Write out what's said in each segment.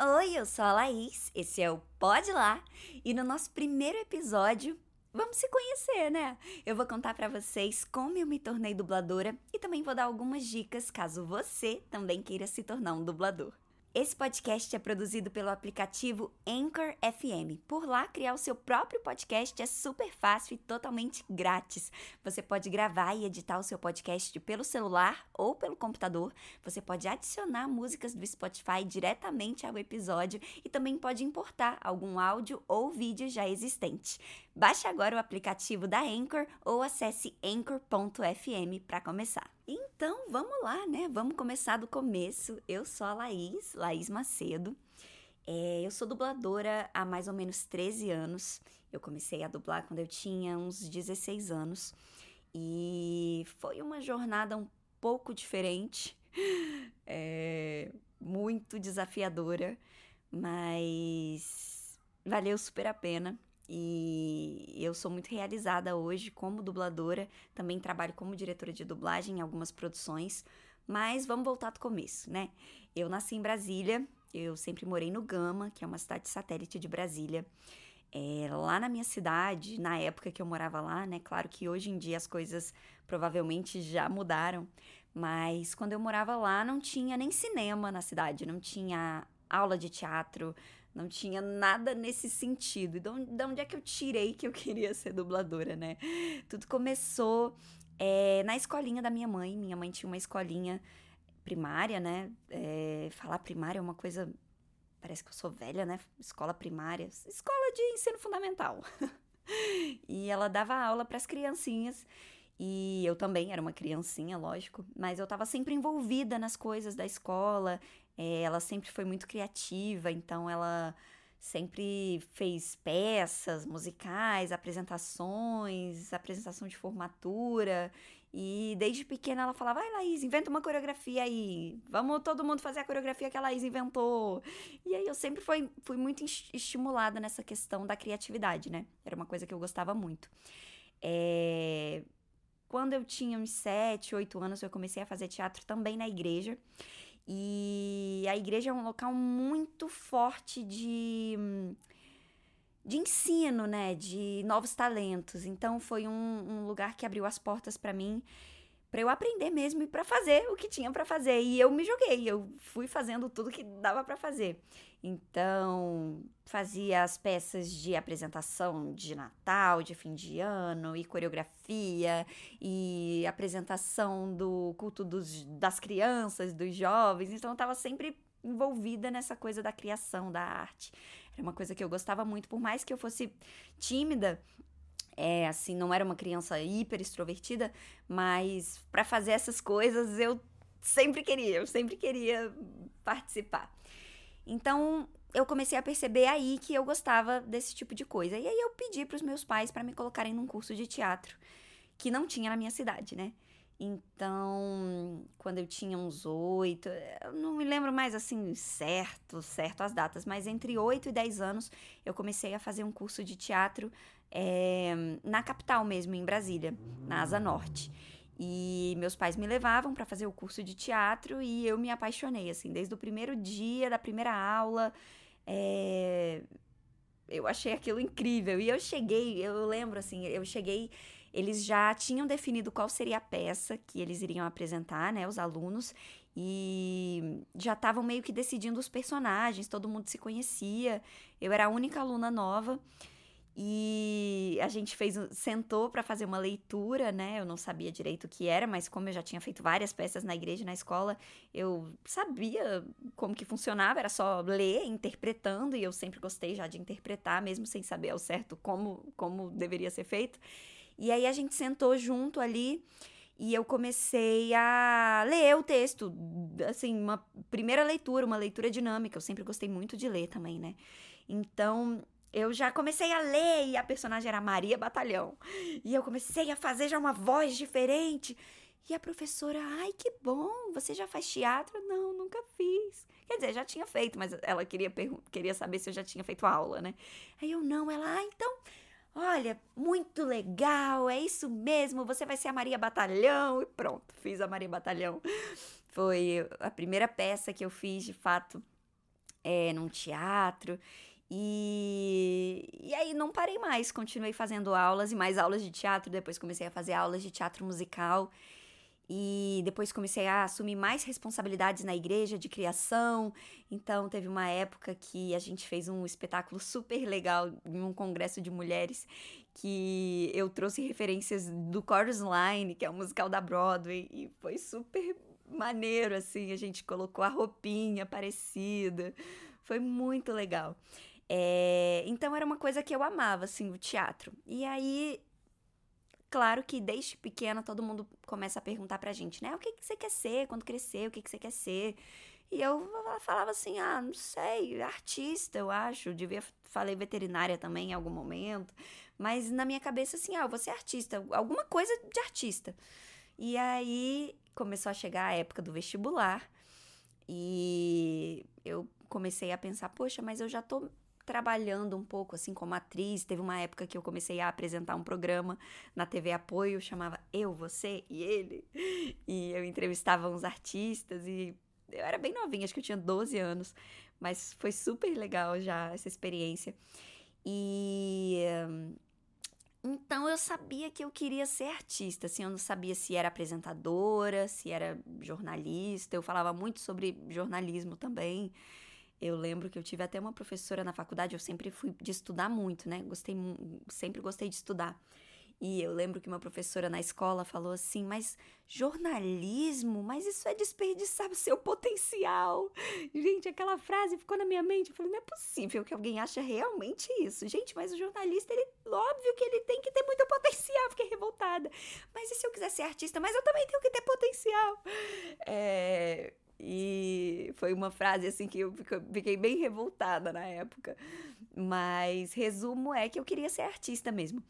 Oi, eu sou a Laís, esse é o Pode Lá, e no nosso primeiro episódio, vamos se conhecer, né? Eu vou contar para vocês como eu me tornei dubladora e também vou dar algumas dicas caso você também queira se tornar um dublador. Esse podcast é produzido pelo aplicativo Anchor FM. Por lá, criar o seu próprio podcast é super fácil e totalmente grátis. Você pode gravar e editar o seu podcast pelo celular ou pelo computador. Você pode adicionar músicas do Spotify diretamente ao episódio e também pode importar algum áudio ou vídeo já existente. Baixe agora o aplicativo da Anchor ou acesse anchor.fm para começar. Então, vamos lá, né? Vamos começar do começo. Eu sou a Laís, Laís Macedo. É, eu sou dubladora há mais ou menos 13 anos. Eu comecei a dublar quando eu tinha uns 16 anos. E foi uma jornada um pouco diferente, é, muito desafiadora, mas valeu super a pena. E eu sou muito realizada hoje como dubladora, também trabalho como diretora de dublagem em algumas produções, mas vamos voltar do começo, né? Eu nasci em Brasília, eu sempre morei no Gama, que é uma cidade satélite de Brasília. É, lá na minha cidade, na época que eu morava lá, né? Claro que hoje em dia as coisas provavelmente já mudaram, mas quando eu morava lá não tinha nem cinema na cidade, não tinha aula de teatro, não tinha nada nesse sentido. E de onde é que eu tirei que eu queria ser dubladora, né? Tudo começou é, na escolinha da minha mãe. Minha mãe tinha uma escolinha primária, né? É, falar primária é uma coisa. Parece que eu sou velha, né? Escola primária. Escola de ensino fundamental. e ela dava aula para as criancinhas. E eu também era uma criancinha, lógico, mas eu estava sempre envolvida nas coisas da escola. É, ela sempre foi muito criativa, então ela sempre fez peças musicais, apresentações, apresentação de formatura. E desde pequena ela falava: vai, Laís, inventa uma coreografia aí. Vamos todo mundo fazer a coreografia que a Laís inventou. E aí eu sempre fui, fui muito estimulada nessa questão da criatividade, né? Era uma coisa que eu gostava muito. É... Quando eu tinha uns 7, 8 anos, eu comecei a fazer teatro também na igreja. E a igreja é um local muito forte de, de ensino, né? De novos talentos. Então foi um, um lugar que abriu as portas para mim para eu aprender mesmo e para fazer o que tinha para fazer. E eu me joguei, eu fui fazendo tudo que dava para fazer. Então, fazia as peças de apresentação de Natal, de fim de ano, e coreografia, e apresentação do culto dos, das crianças, dos jovens. Então, eu estava sempre envolvida nessa coisa da criação, da arte. Era uma coisa que eu gostava muito, por mais que eu fosse tímida, é assim, não era uma criança hiper extrovertida, mas para fazer essas coisas eu sempre queria, eu sempre queria participar. Então, eu comecei a perceber aí que eu gostava desse tipo de coisa. E aí eu pedi para os meus pais para me colocarem num curso de teatro que não tinha na minha cidade, né? Então, quando eu tinha uns oito, eu não me lembro mais assim certo, certo as datas, mas entre oito e dez anos eu comecei a fazer um curso de teatro é, na capital mesmo, em Brasília, na Asa Norte. E meus pais me levavam para fazer o curso de teatro e eu me apaixonei, assim, desde o primeiro dia, da primeira aula. É... Eu achei aquilo incrível. E eu cheguei, eu lembro, assim, eu cheguei. Eles já tinham definido qual seria a peça que eles iriam apresentar, né, os alunos, e já estavam meio que decidindo os personagens, todo mundo se conhecia. Eu era a única aluna nova. E a gente fez, sentou para fazer uma leitura, né? Eu não sabia direito o que era, mas como eu já tinha feito várias peças na igreja, na escola, eu sabia como que funcionava, era só ler, interpretando, e eu sempre gostei já de interpretar, mesmo sem saber ao certo como, como deveria ser feito. E aí a gente sentou junto ali e eu comecei a ler o texto, assim, uma primeira leitura, uma leitura dinâmica. Eu sempre gostei muito de ler também, né? Então, eu já comecei a ler e a personagem era Maria Batalhão. E eu comecei a fazer já uma voz diferente. E a professora, ai que bom, você já faz teatro? Não, nunca fiz. Quer dizer, já tinha feito, mas ela queria, queria saber se eu já tinha feito aula, né? Aí eu não, ela, ah, então, olha, muito legal, é isso mesmo, você vai ser a Maria Batalhão. E pronto, fiz a Maria Batalhão. Foi a primeira peça que eu fiz, de fato, é, num teatro. E, e aí não parei mais, continuei fazendo aulas e mais aulas de teatro, depois comecei a fazer aulas de teatro musical e depois comecei a assumir mais responsabilidades na igreja de criação. Então teve uma época que a gente fez um espetáculo super legal em um congresso de mulheres que eu trouxe referências do Chorus Line, que é um musical da Broadway, e foi super maneiro assim, a gente colocou a roupinha parecida. Foi muito legal. É, então era uma coisa que eu amava, assim, o teatro. E aí, claro que desde pequena todo mundo começa a perguntar pra gente, né? O que, que você quer ser quando crescer? O que, que você quer ser? E eu falava assim, ah, não sei, artista, eu acho. Devia, falei veterinária também em algum momento. Mas na minha cabeça, assim, ah, eu vou ser artista, alguma coisa de artista. E aí começou a chegar a época do vestibular. E eu comecei a pensar, poxa, mas eu já tô trabalhando um pouco assim como atriz. Teve uma época que eu comecei a apresentar um programa na TV Apoio, chamava Eu, Você e Ele. E eu entrevistava uns artistas e eu era bem novinha, acho que eu tinha 12 anos, mas foi super legal já essa experiência. E então eu sabia que eu queria ser artista, assim, eu não sabia se era apresentadora, se era jornalista, eu falava muito sobre jornalismo também. Eu lembro que eu tive até uma professora na faculdade, eu sempre fui de estudar muito, né? Gostei, sempre gostei de estudar. E eu lembro que uma professora na escola falou assim: Mas jornalismo? Mas isso é desperdiçar o seu potencial. Gente, aquela frase ficou na minha mente. Eu falei: Não é possível que alguém ache realmente isso. Gente, mas o jornalista, ele, óbvio que ele tem que ter muito potencial. Fiquei revoltada. Mas e se eu quiser ser artista? Mas eu também tenho que ter potencial. É, e foi uma frase assim que eu fiquei bem revoltada na época. Mas resumo é que eu queria ser artista mesmo.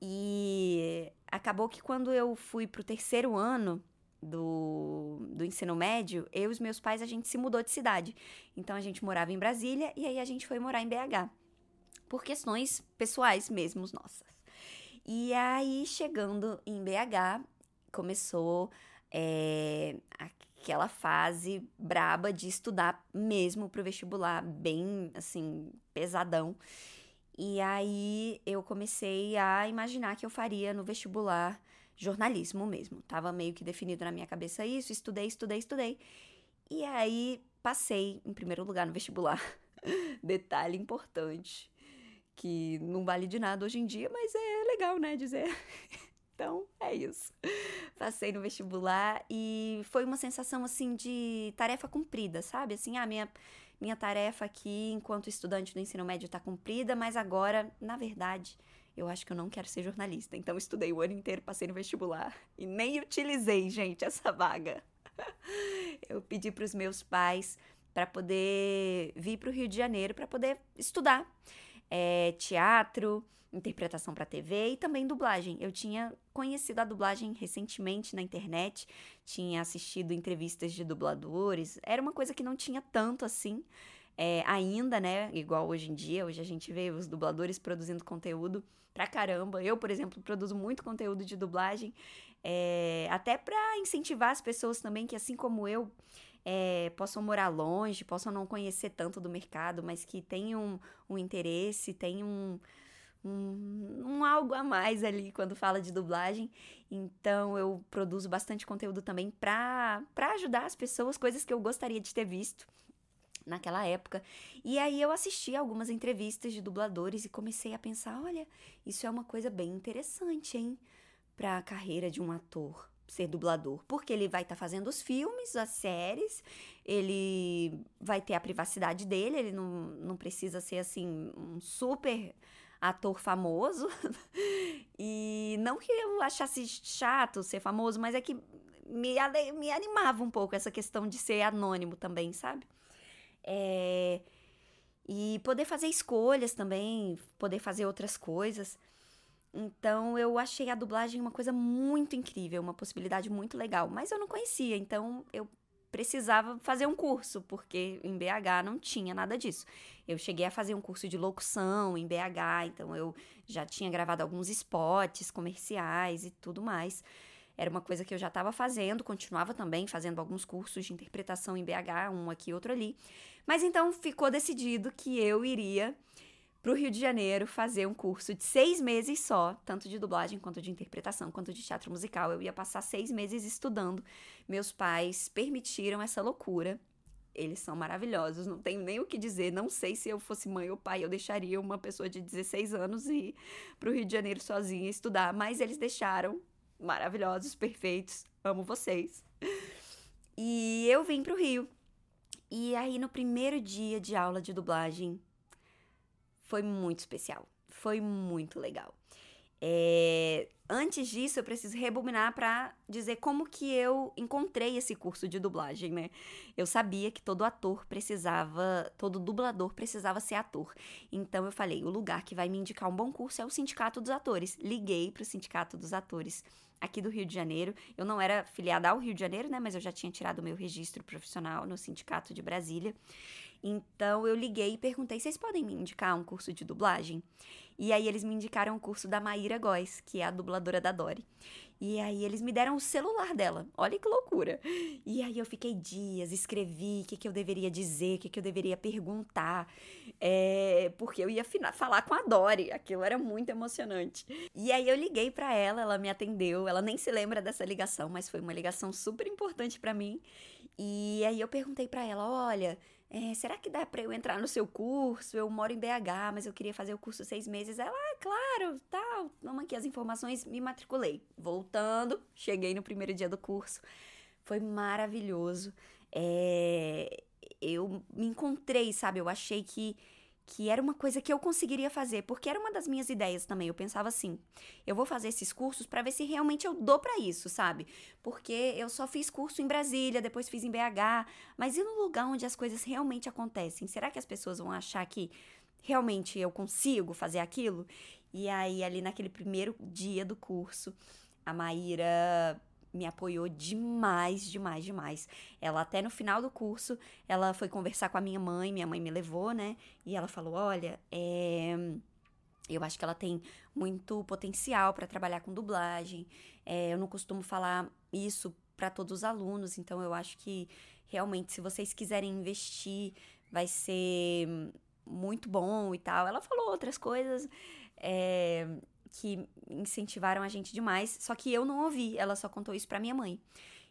E acabou que quando eu fui pro terceiro ano do, do ensino médio, eu e os meus pais, a gente se mudou de cidade. Então a gente morava em Brasília e aí a gente foi morar em BH. Por questões pessoais mesmo, nossas. E aí, chegando em BH, começou é, aquela fase braba de estudar mesmo pro vestibular, bem assim, pesadão. E aí eu comecei a imaginar que eu faria no vestibular jornalismo mesmo. Tava meio que definido na minha cabeça isso, estudei, estudei, estudei. E aí passei em primeiro lugar no vestibular. Detalhe importante, que não vale de nada hoje em dia, mas é legal, né, dizer. Então, é isso. Passei no vestibular e foi uma sensação assim de tarefa cumprida, sabe? Assim, ah, minha minha tarefa aqui enquanto estudante do ensino médio está cumprida, mas agora, na verdade, eu acho que eu não quero ser jornalista. Então, estudei o ano inteiro, passei no vestibular e nem utilizei, gente, essa vaga. eu pedi para os meus pais para poder vir para o Rio de Janeiro para poder estudar é, teatro, interpretação para TV e também dublagem. Eu tinha conhecido a dublagem recentemente na internet, tinha assistido entrevistas de dubladores, era uma coisa que não tinha tanto assim. É, ainda, né? Igual hoje em dia, hoje a gente vê os dubladores produzindo conteúdo pra caramba. Eu, por exemplo, produzo muito conteúdo de dublagem, é, até para incentivar as pessoas também que, assim como eu, é, possam morar longe, possam não conhecer tanto do mercado, mas que tenham um interesse, tenham um, um, um, algo a mais ali quando fala de dublagem. Então eu produzo bastante conteúdo também para ajudar as pessoas, coisas que eu gostaria de ter visto naquela época. E aí eu assisti algumas entrevistas de dubladores e comecei a pensar, olha, isso é uma coisa bem interessante, hein, para a carreira de um ator ser dublador, porque ele vai estar tá fazendo os filmes, as séries, ele vai ter a privacidade dele, ele não, não precisa ser assim um super ator famoso. e não que eu achasse chato ser famoso, mas é que me, me animava um pouco essa questão de ser anônimo também, sabe? É, e poder fazer escolhas também, poder fazer outras coisas. Então eu achei a dublagem uma coisa muito incrível, uma possibilidade muito legal, mas eu não conhecia, então eu precisava fazer um curso, porque em BH não tinha nada disso. Eu cheguei a fazer um curso de locução em BH, então eu já tinha gravado alguns spots comerciais e tudo mais. Era uma coisa que eu já estava fazendo, continuava também fazendo alguns cursos de interpretação em BH, um aqui, outro ali. Mas então ficou decidido que eu iria para o Rio de Janeiro fazer um curso de seis meses só, tanto de dublagem quanto de interpretação, quanto de teatro musical. Eu ia passar seis meses estudando. Meus pais permitiram essa loucura. Eles são maravilhosos, não tenho nem o que dizer. Não sei se eu fosse mãe ou pai, eu deixaria uma pessoa de 16 anos ir para o Rio de Janeiro sozinha estudar, mas eles deixaram. Maravilhosos, perfeitos, amo vocês. E eu vim para o Rio. E aí, no primeiro dia de aula de dublagem, foi muito especial. Foi muito legal. É, antes disso, eu preciso rebobinar para dizer como que eu encontrei esse curso de dublagem, né? Eu sabia que todo ator precisava, todo dublador precisava ser ator. Então eu falei, o lugar que vai me indicar um bom curso é o Sindicato dos Atores. Liguei para o Sindicato dos Atores aqui do Rio de Janeiro. Eu não era filiada ao Rio de Janeiro, né? Mas eu já tinha tirado meu registro profissional no Sindicato de Brasília. Então eu liguei e perguntei: vocês podem me indicar um curso de dublagem? E aí eles me indicaram o curso da Maíra Góes, que é a dubladora da Dory. E aí eles me deram o celular dela. Olha que loucura. E aí eu fiquei dias, escrevi o que, que eu deveria dizer, o que, que eu deveria perguntar. É, porque eu ia falar com a Dory. Aquilo era muito emocionante. E aí eu liguei para ela, ela me atendeu. Ela nem se lembra dessa ligação, mas foi uma ligação super importante para mim. E aí eu perguntei para ela: olha é, será que dá para eu entrar no seu curso? Eu moro em BH, mas eu queria fazer o curso seis meses. Ela, ah, claro, tal. Toma aqui as informações, me matriculei. Voltando, cheguei no primeiro dia do curso. Foi maravilhoso. É, eu me encontrei, sabe? Eu achei que que era uma coisa que eu conseguiria fazer, porque era uma das minhas ideias também. Eu pensava assim: eu vou fazer esses cursos para ver se realmente eu dou para isso, sabe? Porque eu só fiz curso em Brasília, depois fiz em BH, mas e no lugar onde as coisas realmente acontecem? Será que as pessoas vão achar que realmente eu consigo fazer aquilo? E aí, ali naquele primeiro dia do curso, a Maíra me apoiou demais, demais, demais. Ela até no final do curso, ela foi conversar com a minha mãe, minha mãe me levou, né? E ela falou: "Olha, é eu acho que ela tem muito potencial para trabalhar com dublagem. É, eu não costumo falar isso para todos os alunos, então eu acho que realmente, se vocês quiserem investir, vai ser muito bom e tal. Ela falou outras coisas. É, que incentivaram a gente demais, só que eu não ouvi, ela só contou isso pra minha mãe.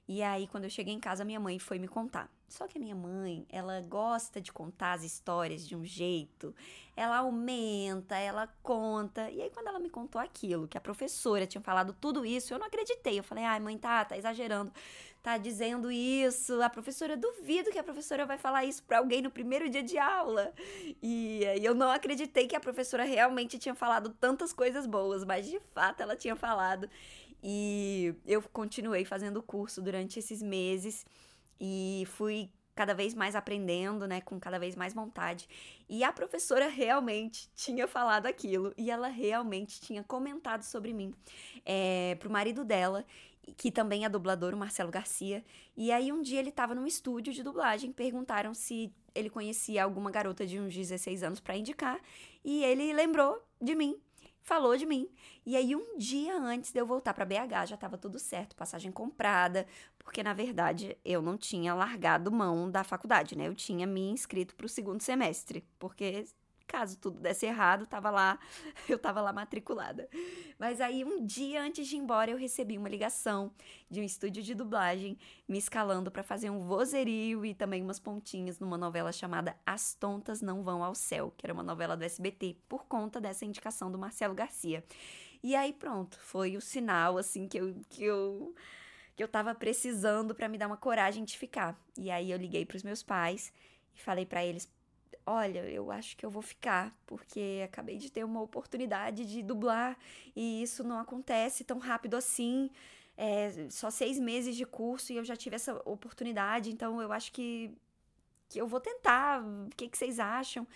E aí, quando eu cheguei em casa, minha mãe foi me contar. Só que a minha mãe, ela gosta de contar as histórias de um jeito, ela aumenta, ela conta. E aí, quando ela me contou aquilo, que a professora tinha falado tudo isso, eu não acreditei. Eu falei, ai, mãe, tá, tá exagerando tá dizendo isso. A professora, duvido que a professora vai falar isso para alguém no primeiro dia de aula. E, e eu não acreditei que a professora realmente tinha falado tantas coisas boas, mas de fato ela tinha falado. E eu continuei fazendo o curso durante esses meses e fui cada vez mais aprendendo, né, com cada vez mais vontade. E a professora realmente tinha falado aquilo e ela realmente tinha comentado sobre mim é, pro marido dela que também é dublador, o Marcelo Garcia. E aí um dia ele estava num estúdio de dublagem, perguntaram se ele conhecia alguma garota de uns 16 anos para indicar, e ele lembrou de mim, falou de mim. E aí um dia antes de eu voltar para BH, já estava tudo certo, passagem comprada, porque na verdade eu não tinha largado mão da faculdade, né? Eu tinha me inscrito para o segundo semestre, porque caso tudo desse errado, tava lá, eu tava lá matriculada. Mas aí um dia antes de ir embora, eu recebi uma ligação de um estúdio de dublagem me escalando para fazer um vozerio e também umas pontinhas numa novela chamada As Tontas Não Vão ao Céu, que era uma novela do SBT, por conta dessa indicação do Marcelo Garcia. E aí pronto, foi o sinal assim que eu que eu que eu tava precisando para me dar uma coragem de ficar. E aí eu liguei para os meus pais e falei para eles: olha, eu acho que eu vou ficar, porque acabei de ter uma oportunidade de dublar e isso não acontece tão rápido assim. É, só seis meses de curso e eu já tive essa oportunidade, então eu acho que, que eu vou tentar. O que, que vocês acham?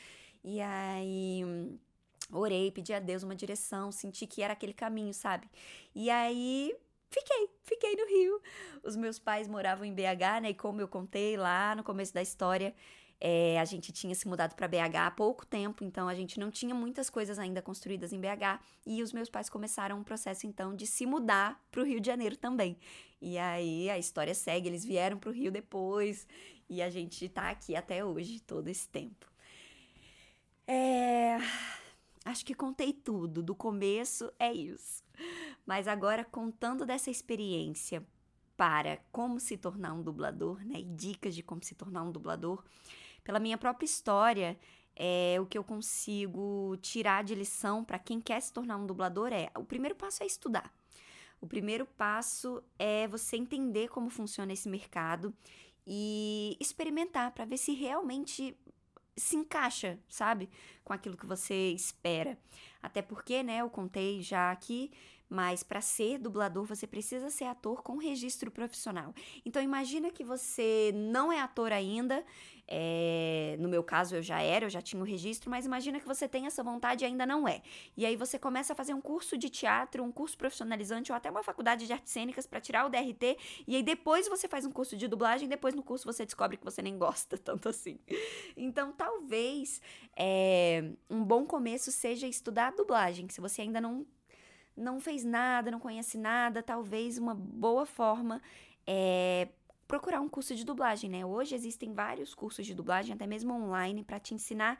E aí orei, pedi a Deus uma direção, senti que era aquele caminho, sabe? E aí fiquei, fiquei no Rio. Os meus pais moravam em BH, né? E como eu contei lá no começo da história, é, a gente tinha se mudado para BH há pouco tempo, então a gente não tinha muitas coisas ainda construídas em BH. E os meus pais começaram um processo então de se mudar para o Rio de Janeiro também. E aí a história segue, eles vieram para o Rio depois. E a gente tá aqui até hoje, todo esse tempo. É... Acho que contei tudo, do começo é isso. Mas agora, contando dessa experiência para como se tornar um dublador, né? E dicas de como se tornar um dublador, pela minha própria história, é, o que eu consigo tirar de lição para quem quer se tornar um dublador é: o primeiro passo é estudar. O primeiro passo é você entender como funciona esse mercado e experimentar para ver se realmente se encaixa, sabe, com aquilo que você espera. Até porque, né, eu contei já aqui mas para ser dublador, você precisa ser ator com registro profissional. Então imagina que você não é ator ainda. É, no meu caso, eu já era, eu já tinha o registro, mas imagina que você tem essa vontade e ainda não é. E aí você começa a fazer um curso de teatro, um curso profissionalizante ou até uma faculdade de artes cênicas para tirar o DRT. E aí depois você faz um curso de dublagem, depois no curso você descobre que você nem gosta tanto assim. Então talvez é, um bom começo seja estudar dublagem. Se você ainda não não fez nada, não conhece nada, talvez uma boa forma é procurar um curso de dublagem, né? Hoje existem vários cursos de dublagem, até mesmo online, para te ensinar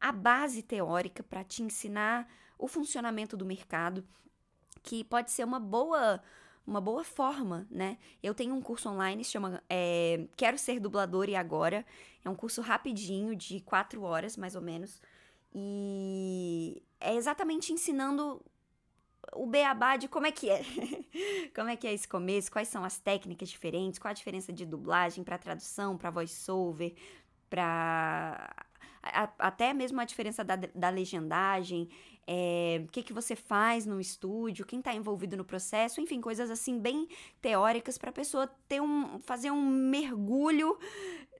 a base teórica, para te ensinar o funcionamento do mercado, que pode ser uma boa uma boa forma, né? Eu tenho um curso online, se chama é, Quero Ser Dublador e Agora. É um curso rapidinho, de quatro horas, mais ou menos. E é exatamente ensinando o beabá de como é que é. como é que é esse começo, quais são as técnicas diferentes, qual a diferença de dublagem para tradução, para voiceover, para até mesmo a diferença da, da legendagem, é, o que, que você faz no estúdio, quem está envolvido no processo, enfim, coisas assim bem teóricas para a pessoa ter um, fazer um mergulho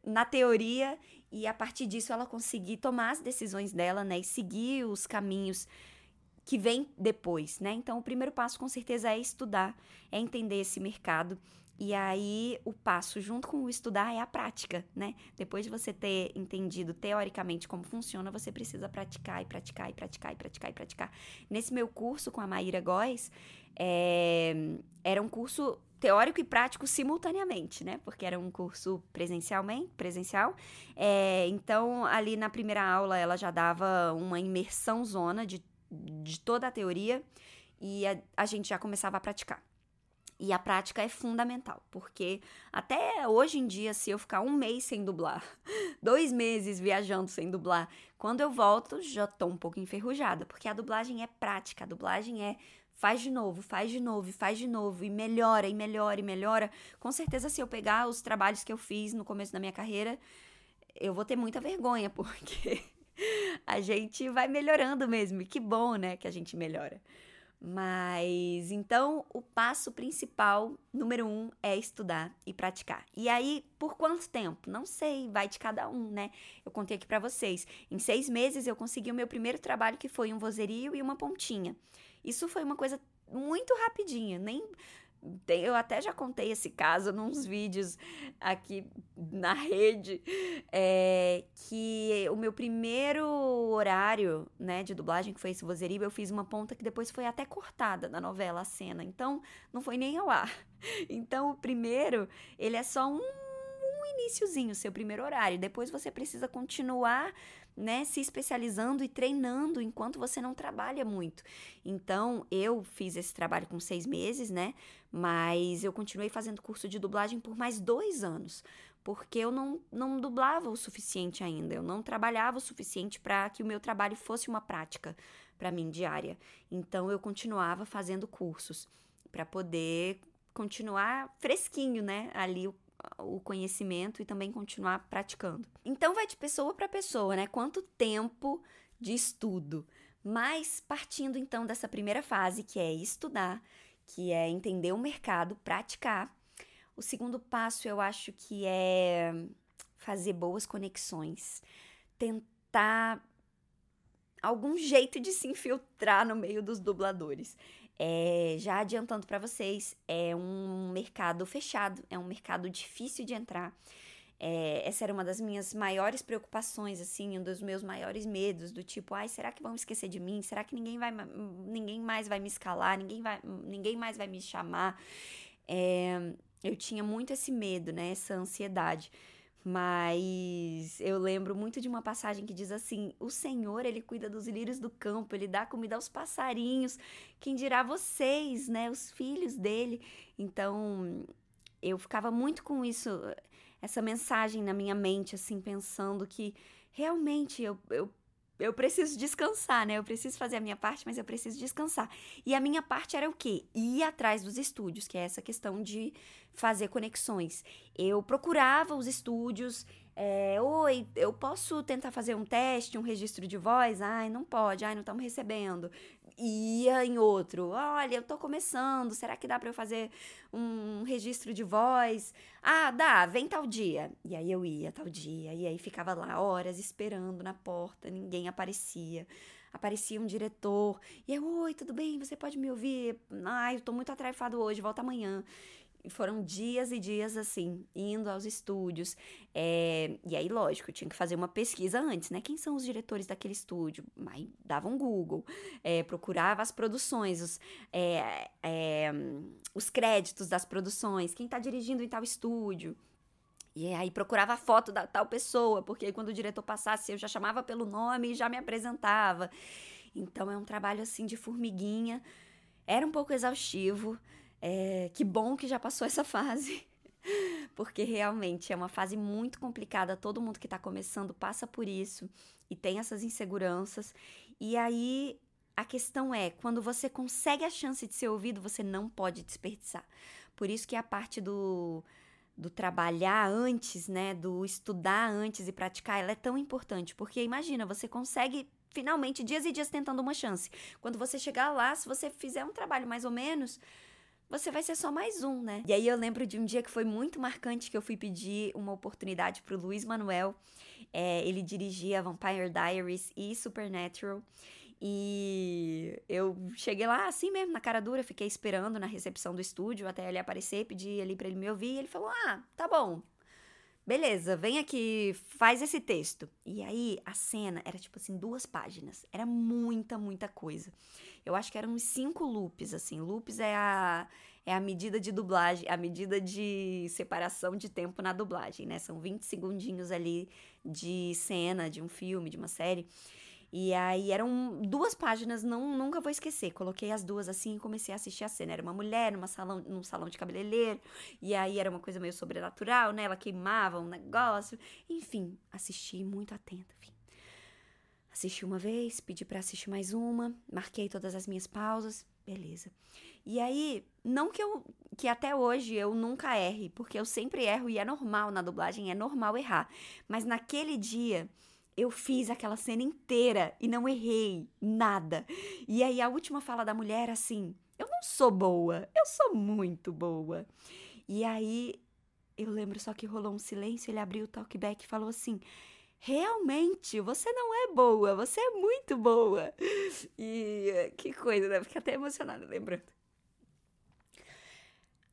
na teoria e a partir disso ela conseguir tomar as decisões dela, né, e seguir os caminhos que vem depois, né? Então, o primeiro passo com certeza é estudar, é entender esse mercado. E aí, o passo junto com o estudar é a prática, né? Depois de você ter entendido teoricamente como funciona, você precisa praticar e praticar e praticar e praticar e praticar. Nesse meu curso com a Maíra Góes, é... era um curso teórico e prático simultaneamente, né? Porque era um curso presencialmente, presencial. É... então, ali na primeira aula, ela já dava uma imersão zona de de toda a teoria e a, a gente já começava a praticar. E a prática é fundamental, porque até hoje em dia, se eu ficar um mês sem dublar, dois meses viajando sem dublar, quando eu volto já tô um pouco enferrujada, porque a dublagem é prática, a dublagem é faz de novo, faz de novo, faz de novo, e melhora, e melhora, e melhora. Com certeza, se eu pegar os trabalhos que eu fiz no começo da minha carreira, eu vou ter muita vergonha, porque a gente vai melhorando mesmo. E que bom, né, que a gente melhora. Mas então o passo principal, número um, é estudar e praticar. E aí, por quanto tempo? Não sei, vai de cada um, né? Eu contei aqui para vocês. Em seis meses eu consegui o meu primeiro trabalho, que foi um vozerio e uma pontinha. Isso foi uma coisa muito rapidinha, nem eu até já contei esse caso nos vídeos aqui na rede, é, que o meu primeiro horário, né, de dublagem, que foi esse vozerio, eu fiz uma ponta que depois foi até cortada na novela, a cena, então não foi nem ao ar. Então o primeiro, ele é só um, um iníciozinho, seu primeiro horário, depois você precisa continuar né, se especializando e treinando enquanto você não trabalha muito. Então, eu fiz esse trabalho com seis meses, né? Mas eu continuei fazendo curso de dublagem por mais dois anos, porque eu não, não dublava o suficiente ainda, eu não trabalhava o suficiente para que o meu trabalho fosse uma prática para mim diária. Então, eu continuava fazendo cursos para poder continuar fresquinho, né? Ali o, o conhecimento e também continuar praticando. Então vai de pessoa para pessoa, né? Quanto tempo de estudo. Mas partindo então dessa primeira fase, que é estudar, que é entender o mercado, praticar. O segundo passo eu acho que é fazer boas conexões, tentar algum jeito de se infiltrar no meio dos dubladores. É, já adiantando para vocês, é um mercado fechado, é um mercado difícil de entrar. É, essa era uma das minhas maiores preocupações, assim, um dos meus maiores medos, do tipo, ai, será que vão esquecer de mim? Será que ninguém, vai, ninguém mais vai me escalar? Ninguém, vai, ninguém mais vai me chamar? É, eu tinha muito esse medo, né? Essa ansiedade. Mas eu lembro muito de uma passagem que diz assim: O Senhor, ele cuida dos lírios do campo, ele dá comida aos passarinhos. Quem dirá vocês, né, os filhos dele? Então, eu ficava muito com isso, essa mensagem na minha mente, assim, pensando que realmente eu, eu eu preciso descansar, né? Eu preciso fazer a minha parte, mas eu preciso descansar. E a minha parte era o quê? Ir atrás dos estúdios, que é essa questão de fazer conexões. Eu procurava os estúdios, é, oi, eu posso tentar fazer um teste, um registro de voz? Ai, não pode, ai, não estamos recebendo. Ia em outro, olha, eu tô começando, será que dá para eu fazer um registro de voz? Ah, dá, vem tal dia. E aí eu ia tal dia, e aí ficava lá horas esperando na porta, ninguém aparecia aparecia um diretor, e eu, oi, tudo bem? Você pode me ouvir? Ai, eu tô muito atarefado hoje, volta amanhã foram dias e dias assim, indo aos estúdios. É, e aí, lógico, eu tinha que fazer uma pesquisa antes, né? Quem são os diretores daquele estúdio? Aí dava um Google, é, procurava as produções, os, é, os créditos das produções, quem tá dirigindo em tal estúdio. E aí procurava a foto da tal pessoa, porque aí quando o diretor passasse, eu já chamava pelo nome e já me apresentava. Então é um trabalho assim de formiguinha. Era um pouco exaustivo. É, que bom que já passou essa fase, porque realmente é uma fase muito complicada. Todo mundo que está começando passa por isso e tem essas inseguranças. E aí a questão é, quando você consegue a chance de ser ouvido, você não pode desperdiçar. Por isso que a parte do, do trabalhar antes, né, do estudar antes e praticar, ela é tão importante, porque imagina, você consegue finalmente dias e dias tentando uma chance. Quando você chegar lá, se você fizer um trabalho mais ou menos, você vai ser só mais um, né? E aí eu lembro de um dia que foi muito marcante que eu fui pedir uma oportunidade pro Luiz Manuel. É, ele dirigia Vampire Diaries e Supernatural. E eu cheguei lá assim mesmo, na cara dura, fiquei esperando na recepção do estúdio até ele aparecer, pedi ali para ele me ouvir, e ele falou: "Ah, tá bom, Beleza, vem aqui, faz esse texto. E aí, a cena era tipo assim, duas páginas. Era muita, muita coisa. Eu acho que eram uns cinco loops, assim. Loops é a, é a medida de dublagem, a medida de separação de tempo na dublagem, né? São 20 segundinhos ali de cena, de um filme, de uma série. E aí eram duas páginas, não, nunca vou esquecer. Coloquei as duas assim e comecei a assistir a cena. Era uma mulher numa salão, num salão de cabeleireiro, e aí era uma coisa meio sobrenatural, né? Ela queimava um negócio. Enfim, assisti muito atenta, enfim. Assisti uma vez, pedi para assistir mais uma, marquei todas as minhas pausas, beleza. E aí, não que eu que até hoje eu nunca erre, porque eu sempre erro e é normal na dublagem, é normal errar. Mas naquele dia eu fiz aquela cena inteira e não errei nada. E aí a última fala da mulher era assim: Eu não sou boa, eu sou muito boa. E aí eu lembro só que rolou um silêncio, ele abriu o talkback e falou assim: Realmente, você não é boa, você é muito boa. E que coisa, né? Fiquei até emocionada lembrando.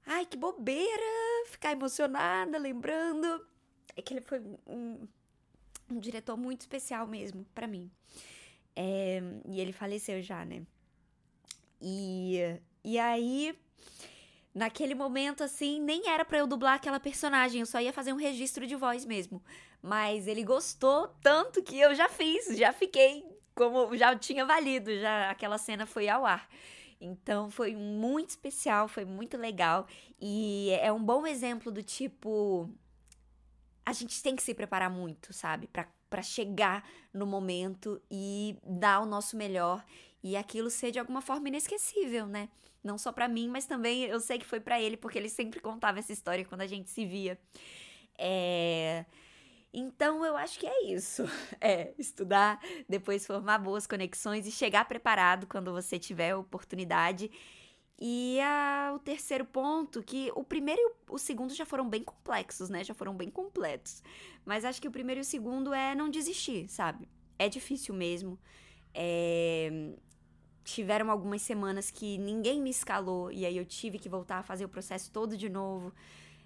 Ai, que bobeira ficar emocionada lembrando. É que ele foi um, um diretor muito especial mesmo para mim. É, e ele faleceu já, né? E, e aí, naquele momento, assim, nem era para eu dublar aquela personagem, eu só ia fazer um registro de voz mesmo. Mas ele gostou tanto que eu já fiz, já fiquei como já tinha valido, já aquela cena foi ao ar. Então foi muito especial, foi muito legal e é um bom exemplo do tipo a gente tem que se preparar muito, sabe? para chegar no momento e dar o nosso melhor e aquilo ser de alguma forma inesquecível, né? Não só para mim, mas também eu sei que foi para ele, porque ele sempre contava essa história quando a gente se via. É... Então eu acho que é isso. É estudar, depois formar boas conexões e chegar preparado quando você tiver a oportunidade e a, o terceiro ponto, que o primeiro e o, segundo já foram bem complexos, né? Já foram bem completos. Mas acho que o primeiro e o segundo é não desistir, sabe? É difícil mesmo. É... Tiveram algumas semanas que ninguém me escalou e aí eu tive que voltar a fazer o processo todo de novo.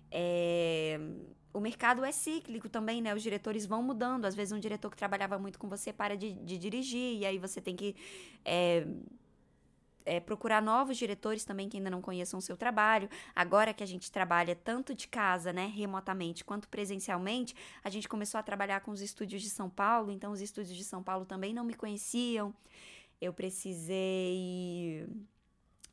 É... O mercado é cíclico também, né? Os diretores vão mudando. Às vezes um diretor que trabalhava muito com você para de, de dirigir e aí você tem que. É é, procurar novos diretores também que ainda não conheçam o seu trabalho. Agora que a gente trabalha tanto de casa, né, remotamente, quanto presencialmente, a gente começou a trabalhar com os estúdios de São Paulo, então os estúdios de São Paulo também não me conheciam. Eu precisei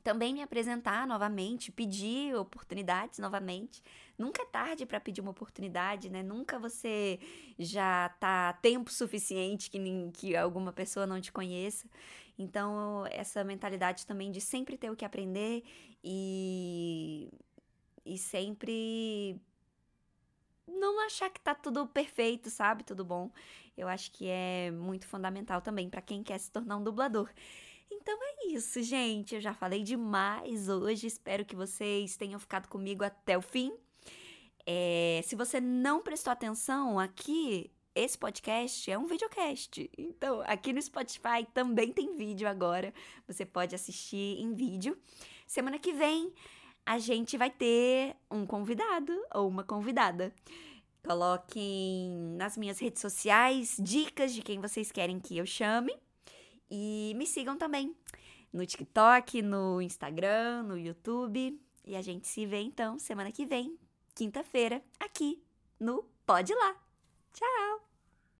também me apresentar novamente, pedir oportunidades novamente. Nunca é tarde para pedir uma oportunidade, né? Nunca você já tá tempo suficiente que, que alguma pessoa não te conheça. Então, essa mentalidade também de sempre ter o que aprender e, e sempre não achar que tá tudo perfeito, sabe? Tudo bom. Eu acho que é muito fundamental também para quem quer se tornar um dublador. Então é isso, gente. Eu já falei demais hoje. Espero que vocês tenham ficado comigo até o fim. É, se você não prestou atenção aqui, esse podcast é um videocast. Então, aqui no Spotify também tem vídeo agora. Você pode assistir em vídeo. Semana que vem a gente vai ter um convidado ou uma convidada. Coloquem nas minhas redes sociais dicas de quem vocês querem que eu chame. E me sigam também no TikTok, no Instagram, no YouTube. E a gente se vê então semana que vem, quinta-feira, aqui no Pode Lá. Ciao!